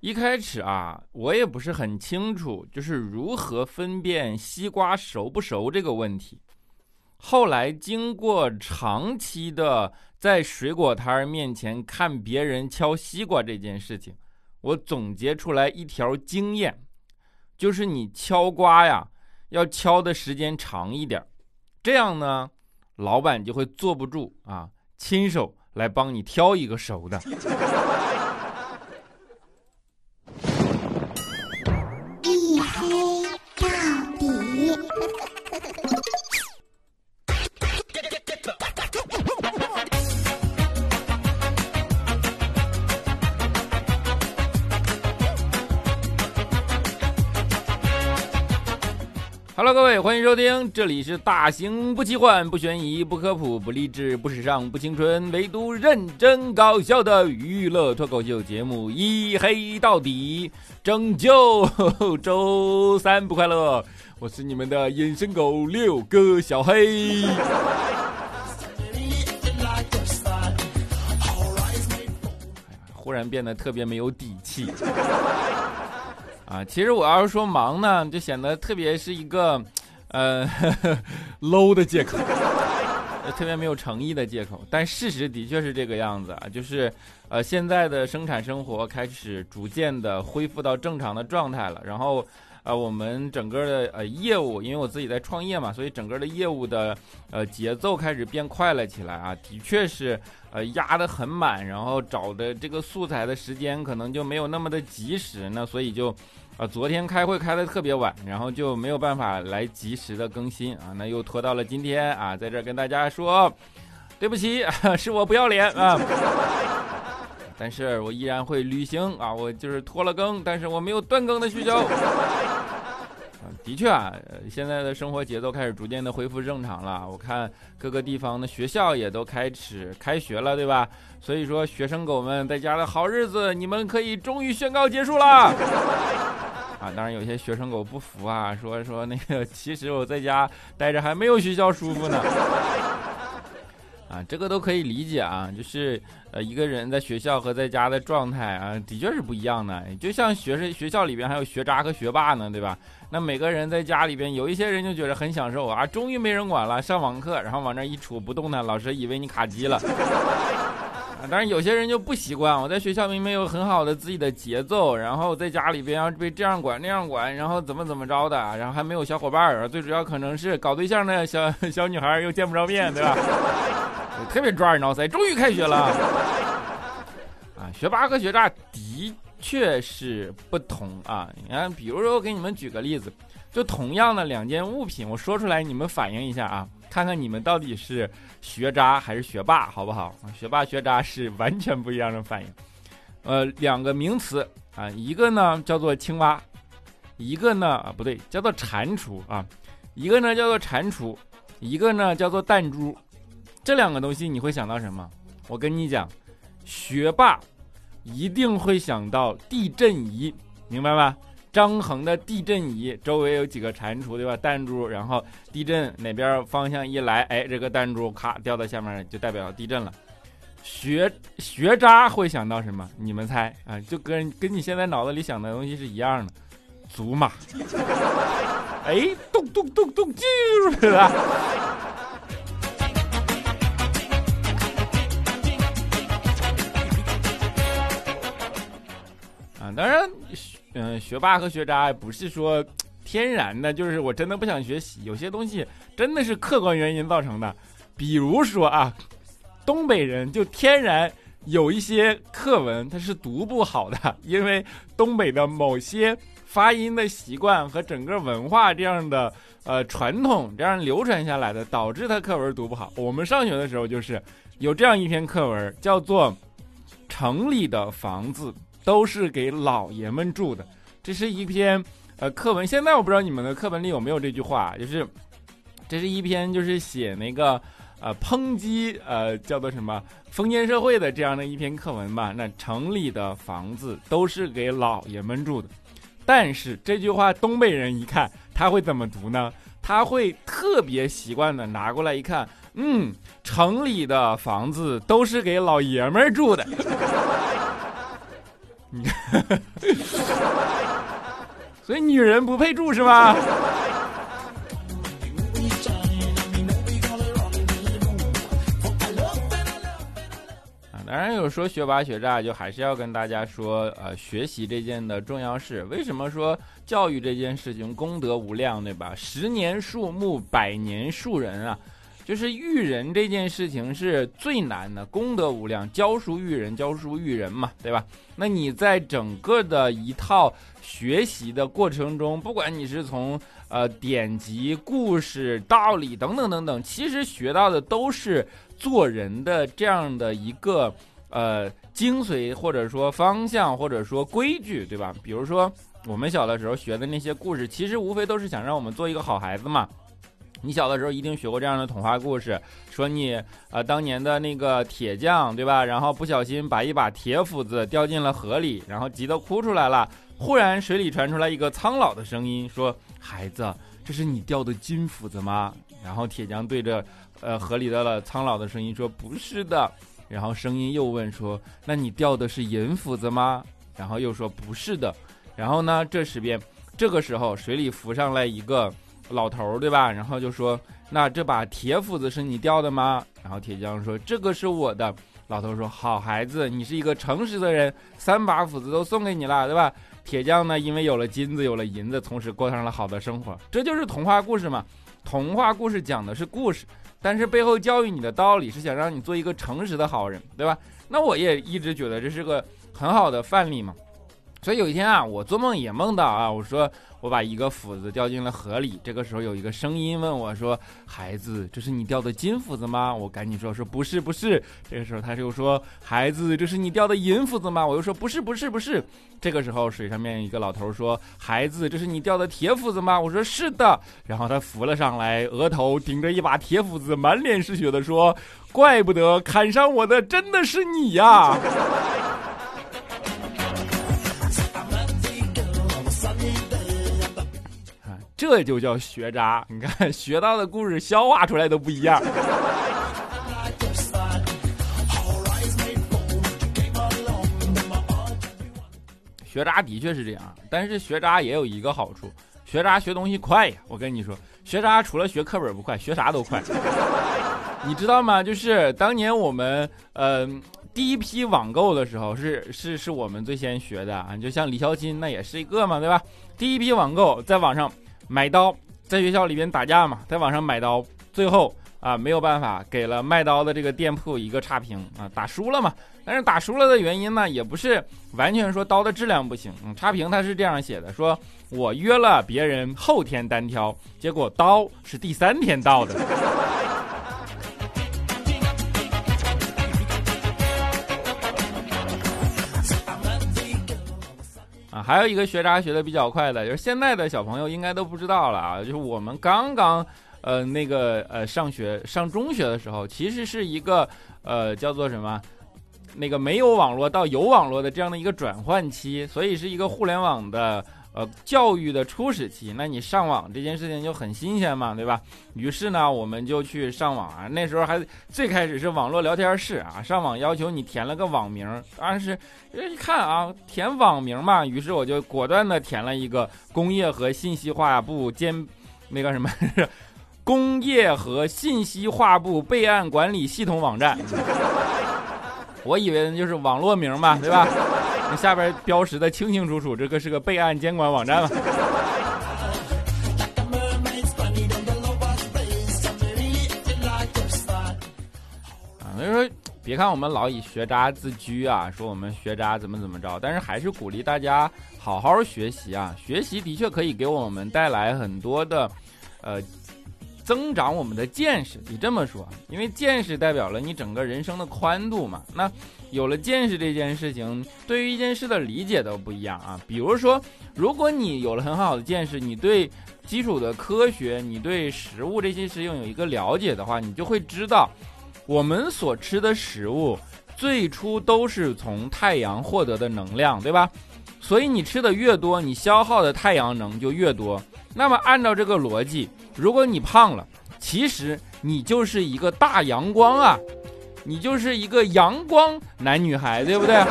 一开始啊，我也不是很清楚，就是如何分辨西瓜熟不熟这个问题。后来经过长期的在水果摊儿面前看别人敲西瓜这件事情，我总结出来一条经验，就是你敲瓜呀，要敲的时间长一点，这样呢，老板就会坐不住啊，亲手来帮你挑一个熟的。欢迎收听，这里是大型不奇幻、不悬疑、不科普、不励志、不时尚、不青春，唯独认真搞笑的娱乐脱口秀节目《一黑到底》，拯救周三不快乐。我是你们的隐身狗六哥小黑。忽然变得特别没有底气。啊，其实我要是说忙呢，就显得特别是一个，呃，low 的借口，特别没有诚意的借口。但事实的确是这个样子啊，就是，呃，现在的生产生活开始逐渐的恢复到正常的状态了，然后。啊，我们整个的呃业务，因为我自己在创业嘛，所以整个的业务的呃节奏开始变快了起来啊，的确是呃压得很满，然后找的这个素材的时间可能就没有那么的及时，那所以就啊昨天开会开的特别晚，然后就没有办法来及时的更新啊，那又拖到了今天啊，在这跟大家说对不起，是我不要脸啊。但是我依然会履行啊，我就是拖了更，但是我没有断更的需求。的确啊，现在的生活节奏开始逐渐的恢复正常了。我看各个地方的学校也都开始开学了，对吧？所以说，学生狗们在家的好日子，你们可以终于宣告结束了。啊，当然有些学生狗不服啊，说说那个，其实我在家待着还没有学校舒服呢。啊，这个都可以理解啊，就是呃一个人在学校和在家的状态啊，的确是不一样的。就像学生学校里边还有学渣和学霸呢，对吧？那每个人在家里边，有一些人就觉得很享受啊，终于没人管了，上网课，然后往那一杵不动弹，老师以为你卡机了。啊，当然有些人就不习惯，我在学校明明有很好的自己的节奏，然后在家里边要被这样管那样管，然后怎么怎么着的，然后还没有小伙伴儿，最主要可能是搞对象的小 小女孩又见不着面对吧？特别抓耳挠腮，终于开学了啊！学霸和学渣的确实不同啊。你看，比如说，我给你们举个例子，就同样的两件物品，我说出来，你们反应一下啊，看看你们到底是学渣还是学霸，好不好？学霸学渣是完全不一样的反应。呃，两个名词啊，一个呢叫做青蛙，一个呢啊不对，叫做蟾蜍啊，一个呢叫做蟾蜍，一个呢叫做弹珠。这两个东西你会想到什么？我跟你讲，学霸一定会想到地震仪，明白吗？张衡的地震仪周围有几个蟾蜍，对吧？弹珠，然后地震哪边方向一来，哎，这个弹珠咔掉到下面，就代表地震了。学学渣会想到什么？你们猜啊？就跟跟你现在脑子里想的东西是一样的，祖玛。哎，咚咚咚咚，进入了。当然，嗯，学霸和学渣不是说天然的，就是我真的不想学习。有些东西真的是客观原因造成的，比如说啊，东北人就天然有一些课文他是读不好的，因为东北的某些发音的习惯和整个文化这样的呃传统这样流传下来的，导致他课文读不好。我们上学的时候就是有这样一篇课文，叫做《城里的房子》。都是给老爷们住的，这是一篇呃课文。现在我不知道你们的课本里有没有这句话，就是这是一篇就是写那个呃抨击呃叫做什么封建社会的这样的一篇课文吧。那城里的房子都是给老爷们住的，但是这句话东北人一看他会怎么读呢？他会特别习惯的拿过来一看，嗯，城里的房子都是给老爷们住的。所以女人不配住是吧？当然有说学霸学渣，就还是要跟大家说，呃，学习这件的重要事。为什么说教育这件事情功德无量，对吧？十年树木，百年树人啊。就是育人这件事情是最难的，功德无量，教书育人，教书育人嘛，对吧？那你在整个的一套学习的过程中，不管你是从呃典籍、故事、道理等等等等，其实学到的都是做人的这样的一个呃精髓，或者说方向，或者说规矩，对吧？比如说我们小的时候学的那些故事，其实无非都是想让我们做一个好孩子嘛。你小的时候一定学过这样的童话故事，说你呃当年的那个铁匠对吧？然后不小心把一把铁斧子掉进了河里，然后急得哭出来了。忽然水里传出来一个苍老的声音，说：“孩子，这是你掉的金斧子吗？”然后铁匠对着呃河里的苍老的声音说：“不是的。”然后声音又问说：“那你掉的是银斧子吗？”然后又说：“不是的。”然后呢，这时边这个时候水里浮上来一个。老头儿对吧？然后就说：“那这把铁斧子是你掉的吗？”然后铁匠说：“这个是我的。”老头说：“好孩子，你是一个诚实的人，三把斧子都送给你了，对吧？”铁匠呢，因为有了金子，有了银子，从此过上了好的生活。这就是童话故事嘛。童话故事讲的是故事，但是背后教育你的道理是想让你做一个诚实的好人，对吧？那我也一直觉得这是个很好的范例嘛。所以有一天啊，我做梦也梦到啊，我说。我把一个斧子掉进了河里，这个时候有一个声音问我说：“孩子，这是你掉的金斧子吗？”我赶紧说：“说不是，不是。”这个时候他又说：“孩子，这是你掉的银斧子吗？”我又说：“不是，不是，不是。”这个时候水上面一个老头说：“孩子，这是你掉的铁斧子吗？”我说：“是的。”然后他浮了上来，额头顶着一把铁斧子，满脸是血的说：“怪不得砍伤我的真的是你呀！” 这就叫学渣，你看学到的故事消化出来都不一样。学渣的确是这样，但是学渣也有一个好处，学渣学东西快呀。我跟你说，学渣除了学课本不快，学啥都快。你知道吗？就是当年我们呃第一批网购的时候，是是是我们最先学的啊。你就像李小金那也是一个嘛，对吧？第一批网购在网上。买刀，在学校里边打架嘛，在网上买刀，最后啊没有办法，给了卖刀的这个店铺一个差评啊，打输了嘛。但是打输了的原因呢，也不是完全说刀的质量不行，嗯，差评他是这样写的，说我约了别人后天单挑，结果刀是第三天到的。还有一个学渣学的比较快的，就是现在的小朋友应该都不知道了啊，就是我们刚刚，呃，那个呃上学上中学的时候，其实是一个呃叫做什么，那个没有网络到有网络的这样的一个转换期，所以是一个互联网的。呃，教育的初始期，那你上网这件事情就很新鲜嘛，对吧？于是呢，我们就去上网啊。那时候还最开始是网络聊天室啊，上网要求你填了个网名，当然是一看啊，填网名嘛。于是我就果断的填了一个工业和信息化部兼，那个什么，工业和信息化部备案管理系统网站。我以为就是网络名嘛，对吧？那下边标识的清清楚楚，这个是个备案监管网站嘛？啊，所以说，别看我们老以学渣自居啊，说我们学渣怎么怎么着，但是还是鼓励大家好好学习啊！学习的确可以给我们带来很多的，呃。增长我们的见识，你这么说，因为见识代表了你整个人生的宽度嘛。那有了见识这件事情，对于一件事的理解都不一样啊。比如说，如果你有了很好的见识，你对基础的科学，你对食物这些事情有一个了解的话，你就会知道，我们所吃的食物最初都是从太阳获得的能量，对吧？所以你吃的越多，你消耗的太阳能就越多。那么按照这个逻辑，如果你胖了，其实你就是一个大阳光啊，你就是一个阳光男女孩，对不对？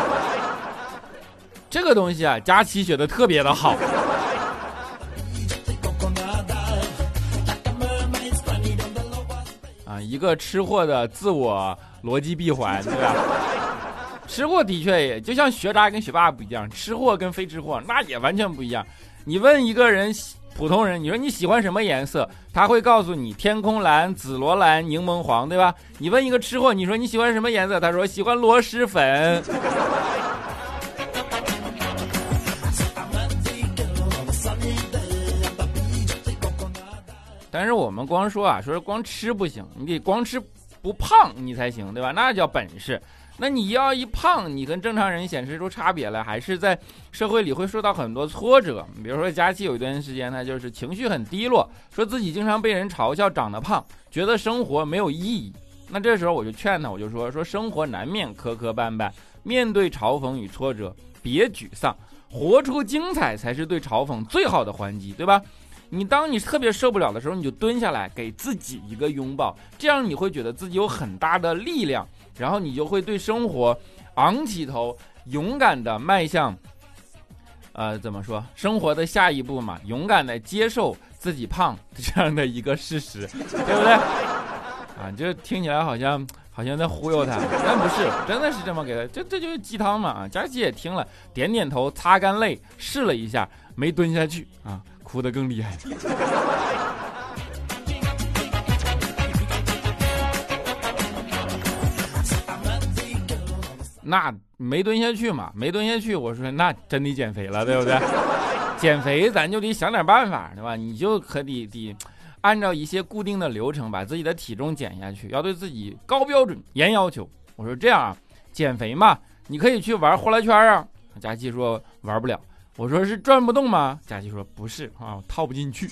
这个东西啊，佳琪学的特别的好。啊，一个吃货的自我逻辑闭环，对吧？吃货的确也就像学渣跟学霸不一样，吃货跟非吃货那也完全不一样。你问一个人，普通人，你说你喜欢什么颜色，他会告诉你天空蓝、紫罗兰、柠檬黄，对吧？你问一个吃货，你说你喜欢什么颜色，他说喜欢螺蛳粉。但是我们光说啊，说光吃不行，你得光吃不胖你才行，对吧？那叫本事。那你要一胖，你跟正常人显示出差别来，还是在社会里会受到很多挫折。比如说佳琪有一段时间，呢就是情绪很低落，说自己经常被人嘲笑长得胖，觉得生活没有意义。那这时候我就劝他，我就说说生活难免磕磕绊绊，面对嘲讽与挫折，别沮丧，活出精彩才是对嘲讽最好的还击，对吧？你当你特别受不了的时候，你就蹲下来给自己一个拥抱，这样你会觉得自己有很大的力量，然后你就会对生活昂起头，勇敢的迈向，呃，怎么说？生活的下一步嘛，勇敢的接受自己胖这样的一个事实，对不对？啊，就听起来好像好像在忽悠他，但不是，真的是这么给他，这这就是鸡汤嘛啊！佳琪也听了，点点头，擦干泪，试了一下，没蹲下去啊。哭得更厉害。那没蹲下去嘛？没蹲下去，我说那真得减肥了，对不对？减肥咱就得想点办法，对吧？你就可得得按照一些固定的流程，把自己的体重减下去，要对自己高标准、严要求。我说这样啊，减肥嘛，你可以去玩呼啦圈啊。佳琪说玩不了。我说是转不动吗？佳琪说不是啊，套不进去。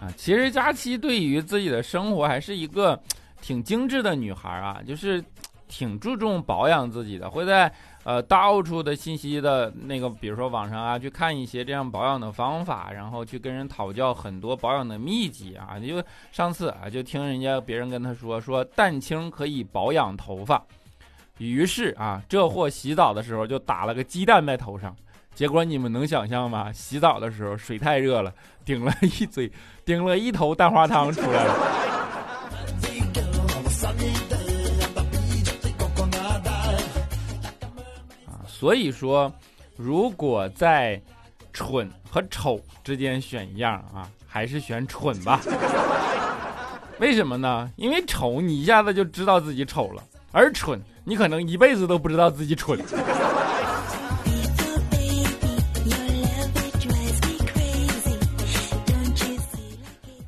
啊，其实佳琪对于自己的生活还是一个挺精致的女孩啊，就是挺注重保养自己的，会在。呃，到处的信息的那个，比如说网上啊，去看一些这样保养的方法，然后去跟人讨教很多保养的秘籍啊。就上次啊，就听人家别人跟他说，说蛋清可以保养头发，于是啊，这货洗澡的时候就打了个鸡蛋在头上，结果你们能想象吗？洗澡的时候水太热了，顶了一嘴，顶了一头蛋花汤出来了。所以说，如果在蠢和丑之间选一样啊，还是选蠢吧。为什么呢？因为丑你一下子就知道自己丑了，而蠢你可能一辈子都不知道自己蠢。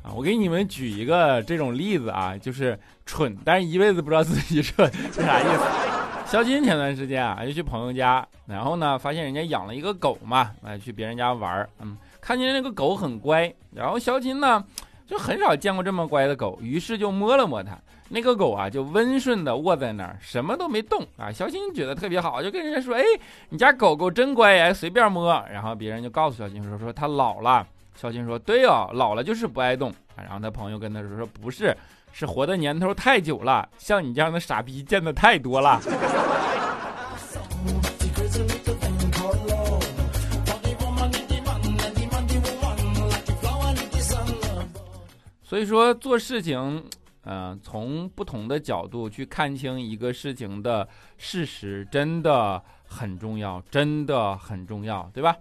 啊，我给你们举一个这种例子啊，就是蠢，但是一辈子不知道自己蠢是啥意思。肖金前段时间啊，就去朋友家，然后呢，发现人家养了一个狗嘛，来去别人家玩儿，嗯，看见那个狗很乖，然后肖金呢，就很少见过这么乖的狗，于是就摸了摸它，那个狗啊，就温顺的卧在那儿，什么都没动啊。肖金觉得特别好，就跟人家说，哎，你家狗狗真乖呀，随便摸。然后别人就告诉肖金说，说它老了。肖金说，对哦，老了就是不爱动。然后他朋友跟他说，说不是。是活的年头太久了，像你这样的傻逼见的太多了。所以说做事情，嗯，从不同的角度去看清一个事情的事实，真的很重要，真的很重要，对吧？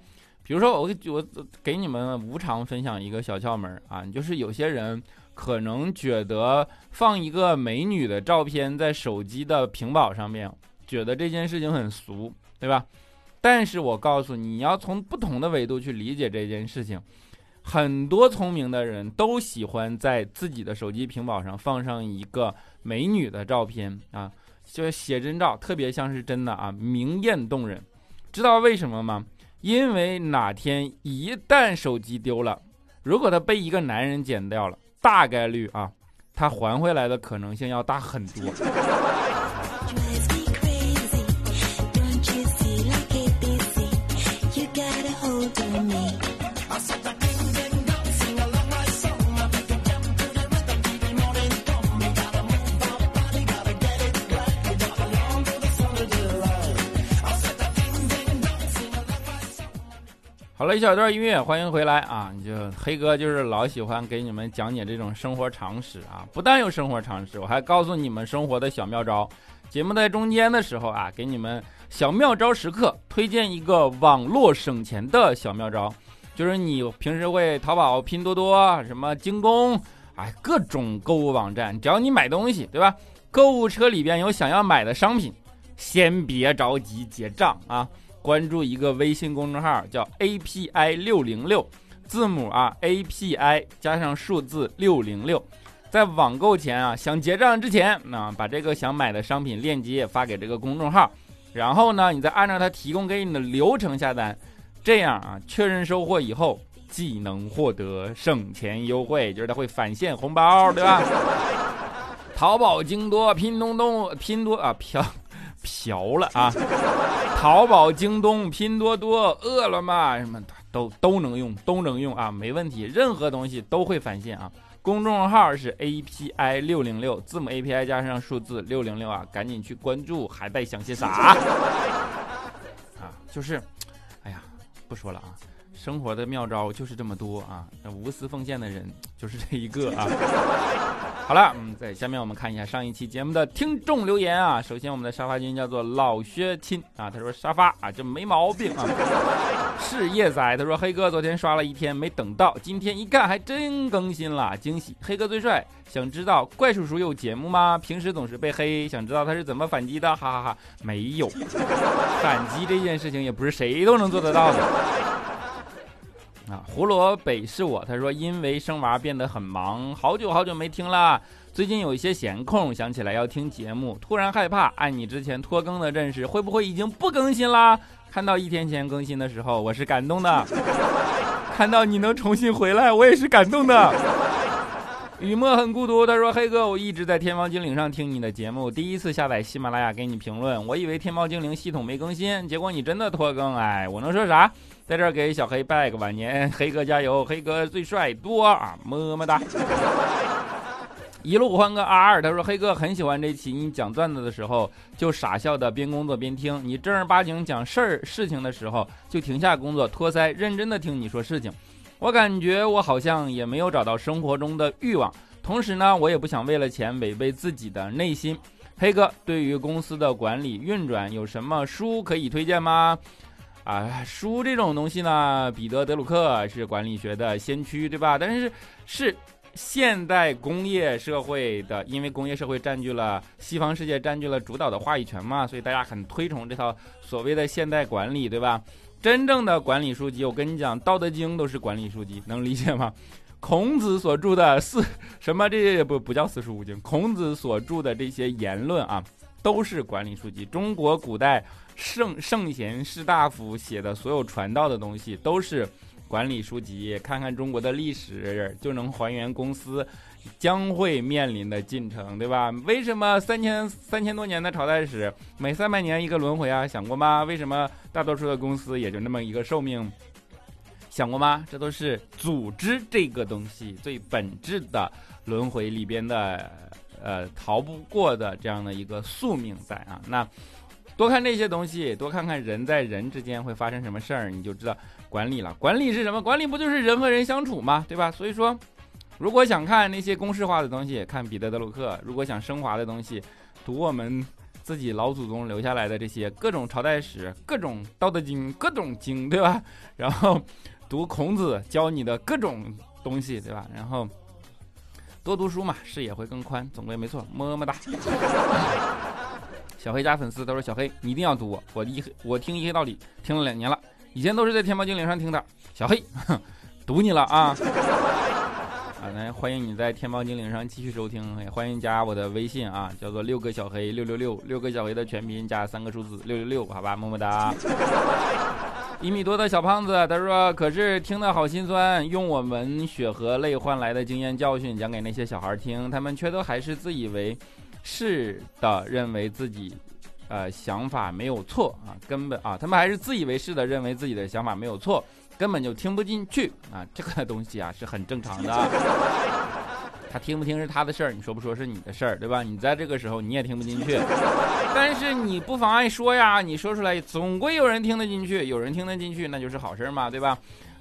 比如说，我我给你们无偿分享一个小窍门啊，就是有些人。可能觉得放一个美女的照片在手机的屏保上面，觉得这件事情很俗，对吧？但是我告诉你，你要从不同的维度去理解这件事情。很多聪明的人都喜欢在自己的手机屏保上放上一个美女的照片啊，就是写真照，特别像是真的啊，明艳动人。知道为什么吗？因为哪天一旦手机丢了，如果他被一个男人捡掉了。大概率啊，他还回来的可能性要大很多。了一小段音乐，欢迎回来啊！就黑哥就是老喜欢给你们讲解这种生活常识啊，不但有生活常识，我还告诉你们生活的小妙招。节目在中间的时候啊，给你们小妙招时刻推荐一个网络省钱的小妙招，就是你平时会淘宝、拼多多、什么京东，哎，各种购物网站，只要你买东西，对吧？购物车里边有想要买的商品，先别着急结账啊。关注一个微信公众号，叫 API 六零六，字母啊 API 加上数字六零六，在网购前啊，想结账之前，那把这个想买的商品链接发给这个公众号，然后呢，你再按照他提供给你的流程下单，这样啊，确认收货以后，既能获得省钱优惠，就是他会返现红包，对吧？淘宝、京多、拼多多、拼多啊，飘。嫖了啊！淘宝、京东、拼多多、饿了么什么都都能用，都能用啊，没问题，任何东西都会返现啊。公众号是 API 六零六，字母 API 加上数字六零六啊，赶紧去关注，还带想些啥？啊，就是，哎呀，不说了啊。生活的妙招就是这么多啊！那无私奉献的人 就是这一个啊。好了，嗯，在下面我们看一下上一期节目的听众留言啊。首先，我们的沙发君叫做老薛亲啊，他说沙发啊，这没毛病啊。是叶仔，他说黑哥昨天刷了一天没等到，今天一看还真更新了，惊喜！黑哥最帅，想知道怪叔叔有节目吗？平时总是被黑，想知道他是怎么反击的，哈哈哈。没有，反击这件事情也不是谁都能做得到的。啊，胡萝卜是我。他说，因为生娃变得很忙，好久好久没听了。最近有一些闲空，想起来要听节目，突然害怕。按你之前拖更的阵势，会不会已经不更新啦？看到一天前更新的时候，我是感动的。看到你能重新回来，我也是感动的。雨墨很孤独，他说：“黑哥，我一直在天猫精灵上听你的节目，第一次下载喜马拉雅给你评论，我以为天猫精灵系统没更新，结果你真的拖更，哎，我能说啥？在这儿给小黑拜个晚年，黑哥加油，黑哥最帅多啊，么么哒。一路换个 R，他说黑哥很喜欢这期，你讲段子的时候就傻笑的边工作边听，你正儿八经讲事儿事情的时候就停下工作托腮认真的听你说事情。”我感觉我好像也没有找到生活中的欲望，同时呢，我也不想为了钱违背自己的内心。黑哥，对于公司的管理运转有什么书可以推荐吗？啊，书这种东西呢，彼得·德鲁克是管理学的先驱，对吧？但是是现代工业社会的，因为工业社会占据了西方世界占据了主导的话语权嘛，所以大家很推崇这套所谓的现代管理，对吧？真正的管理书籍，我跟你讲，《道德经》都是管理书籍，能理解吗？孔子所著的四什么这些不不叫四书五经，孔子所著的这些言论啊，都是管理书籍。中国古代圣圣贤士大夫写的所有传道的东西，都是管理书籍。看看中国的历史，就能还原公司。将会面临的进程，对吧？为什么三千三千多年的朝代史，每三百年一个轮回啊？想过吗？为什么大多数的公司也就那么一个寿命？想过吗？这都是组织这个东西最本质的轮回里边的，呃，逃不过的这样的一个宿命在啊。那多看这些东西，多看看人在人之间会发生什么事儿，你就知道管理了。管理是什么？管理不就是人和人相处吗？对吧？所以说。如果想看那些公式化的东西，看彼得·德鲁克；如果想升华的东西，读我们自己老祖宗留下来的这些各种朝代史、各种道德经、各种经，对吧？然后读孔子教你的各种东西，对吧？然后多读书嘛，视野会更宽，总归没错。么么哒。小黑家粉丝都说：“小黑，你一定要读我，我一我听一黑道理听了两年了，以前都是在天猫精灵上听的。小黑，读你了啊！”啊，来欢迎你在天猫精灵上继续收听，也欢迎加我的微信啊，叫做六个小黑六六六，六个小黑的全拼加三个数字六六六，好吧，么么哒。一米多的小胖子，他说：“可是听得好心酸，用我们血和泪换来的经验教训讲给那些小孩听，他们却都还是自以为是的认为自己，呃，想法没有错啊，根本啊，他们还是自以为是的认为自己的想法没有错。”根本就听不进去啊！这个东西啊是很正常的。他听不听是他的事儿，你说不说是你的事儿，对吧？你在这个时候你也听不进去，但是你不妨碍说呀，你说出来总归有人听得进去，有人听得进去那就是好事嘛，对吧？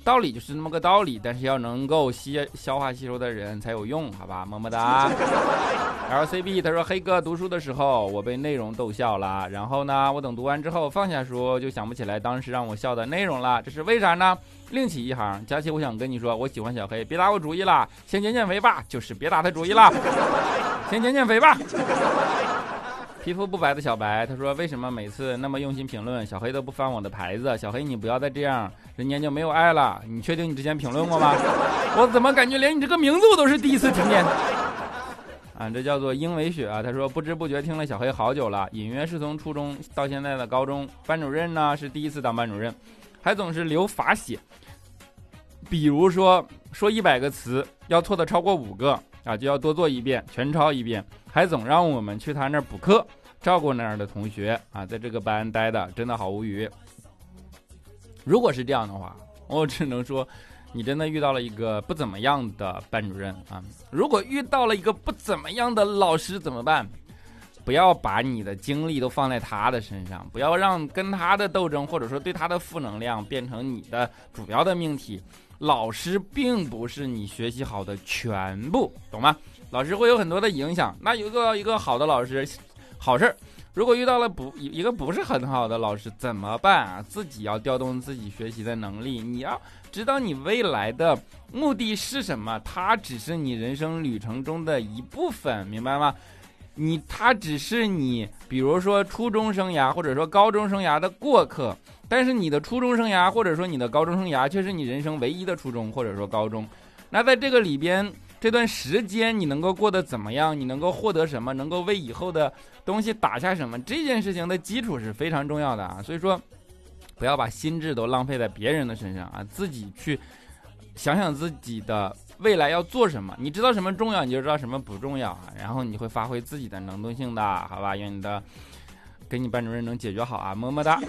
道理就是那么个道理，但是要能够吸消化吸收的人才有用，好吧？么么哒。LCB 他说黑哥读书的时候我被内容逗笑了，然后呢，我等读完之后放下书就想不起来当时让我笑的内容了，这是为啥呢？另起一行，佳琪，我想跟你说，我喜欢小黑，别打我主意了，先减减肥吧，就是别打他主意了，先减减肥吧。皮肤不白的小白，他说：“为什么每次那么用心评论，小黑都不翻我的牌子？小黑，你不要再这样，人家就没有爱了。你确定你之前评论过吗？我怎么感觉连你这个名字我都是第一次听见？啊，这叫做英伟雪啊。他说不知不觉听了小黑好久了，隐约是从初中到现在的高中。班主任呢是第一次当班主任，还总是留罚写。比如说说一百个词，要错的超过五个啊，就要多做一遍，全抄一遍。还总让我们去他那儿补课。”照顾那儿的同学啊，在这个班待的真的好无语。如果是这样的话，我只能说，你真的遇到了一个不怎么样的班主任啊。如果遇到了一个不怎么样的老师怎么办？不要把你的精力都放在他的身上，不要让跟他的斗争或者说对他的负能量变成你的主要的命题。老师并不是你学习好的全部，懂吗？老师会有很多的影响。那有个一个好的老师。好事儿，如果遇到了不一个不是很好的老师怎么办啊？自己要调动自己学习的能力，你要知道你未来的目的是什么，它只是你人生旅程中的一部分，明白吗？你他只是你，比如说初中生涯或者说高中生涯的过客，但是你的初中生涯或者说你的高中生涯却是你人生唯一的初中或者说高中，那在这个里边。这段时间你能够过得怎么样？你能够获得什么？能够为以后的东西打下什么？这件事情的基础是非常重要的啊！所以说，不要把心智都浪费在别人的身上啊！自己去想想自己的未来要做什么。你知道什么重要，你就知道什么不重要啊！然后你会发挥自己的能动性的，好吧？愿你的给你班主任能解决好啊！么么哒。啊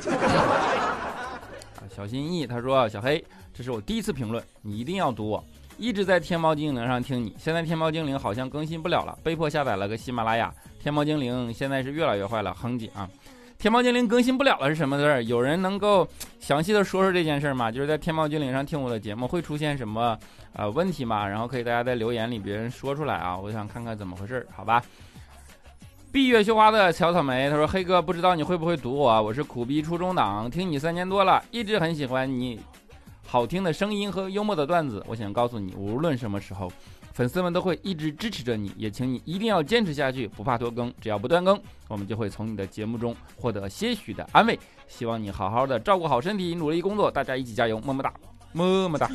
小心翼翼，他说：“小黑，这是我第一次评论，你一定要读我。”一直在天猫精灵上听你，现在天猫精灵好像更新不了了，被迫下载了个喜马拉雅。天猫精灵现在是越来越坏了，哼唧啊！天猫精灵更新不了了是什么事儿？有人能够详细的说说这件事儿吗？就是在天猫精灵上听我的节目会出现什么呃问题吗？然后可以大家在留言里别人说出来啊，我想看看怎么回事儿，好吧？闭月羞花的小草莓他说：“黑哥，不知道你会不会读我？我是苦逼初中党，听你三年多了，一直很喜欢你。”好听的声音和幽默的段子，我想告诉你，无论什么时候，粉丝们都会一直支持着你。也请你一定要坚持下去，不怕拖更，只要不断更，我们就会从你的节目中获得些许的安慰。希望你好好的照顾好身体，努力工作，大家一起加油，么么哒，么么哒。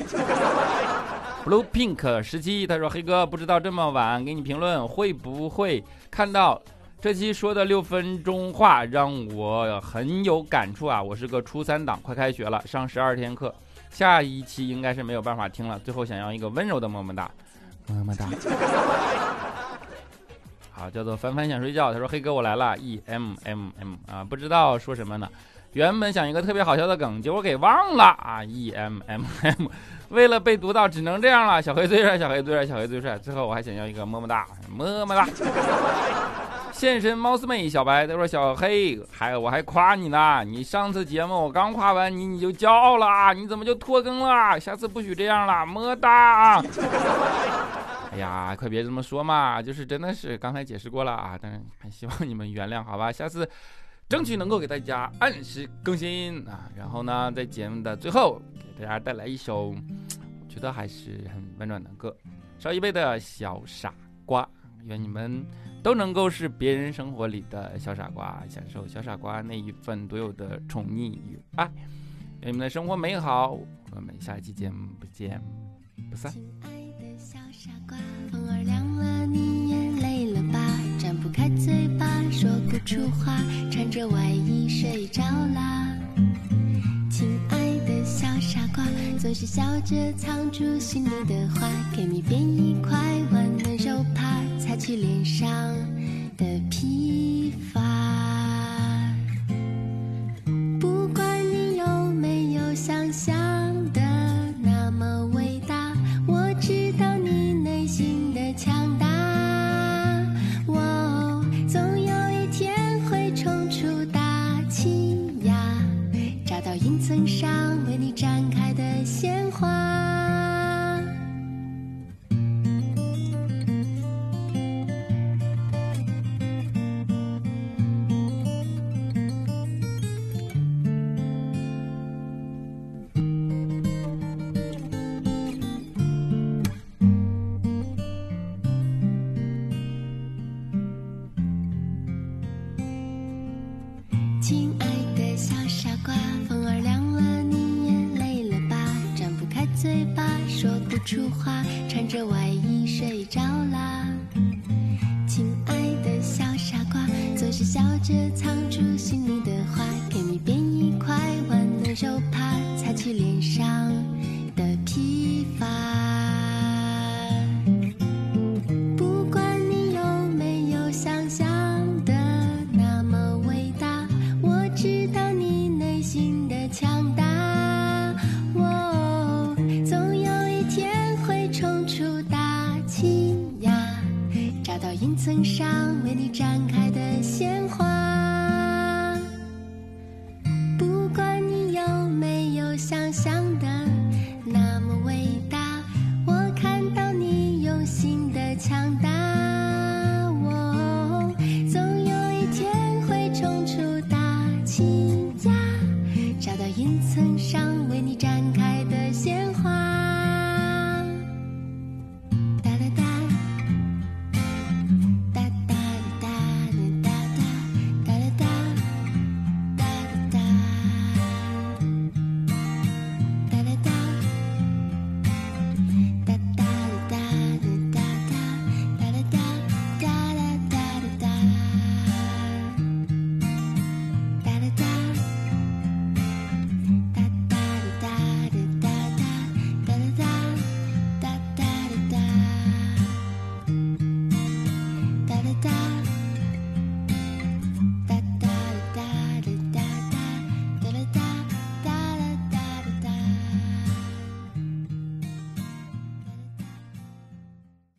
Blue Pink 十七，他说：“黑哥，不知道这么晚给你评论会不会看到这期说的六分钟话，让我很有感触啊！我是个初三党，快开学了，上十二天课。”下一期应该是没有办法听了，最后想要一个温柔的么么哒，么么哒。好，叫做凡凡想睡觉。他说：“黑哥，我来了。”E M M M 啊，不知道说什么呢。原本想一个特别好笑的梗，结果给忘了啊。E M M M，为了被读到，只能这样了。小黑最帅，小黑最帅，小黑最帅。最后我还想要一个么么哒，么么哒。现身猫四妹小白，他说：“小黑，还我还夸你呢。你上次节目我刚夸完你，你就骄傲了，你怎么就拖更了？下次不许这样了，么哒。”哎呀，快别这么说嘛，就是真的是刚才解释过了啊，但是还希望你们原谅，好吧？下次争取能够给大家按时更新啊。然后呢，在节目的最后给大家带来一首，我觉得还是很温暖的歌，《邵一杯的小傻瓜》，愿你们。都能够是别人生活里的小傻瓜，享受小傻瓜那一份独有的宠溺与爱。愿你们的生活美好，我们下期节目不见不散。亲爱的小傻瓜，风儿凉了，你也累了吧？张不开嘴巴，说不出话，穿着外衣睡着啦。亲爱的小傻瓜，总是笑着藏住心里的话，给你编一块温暖手帕。擦去脸上的疲乏。着藏住心里的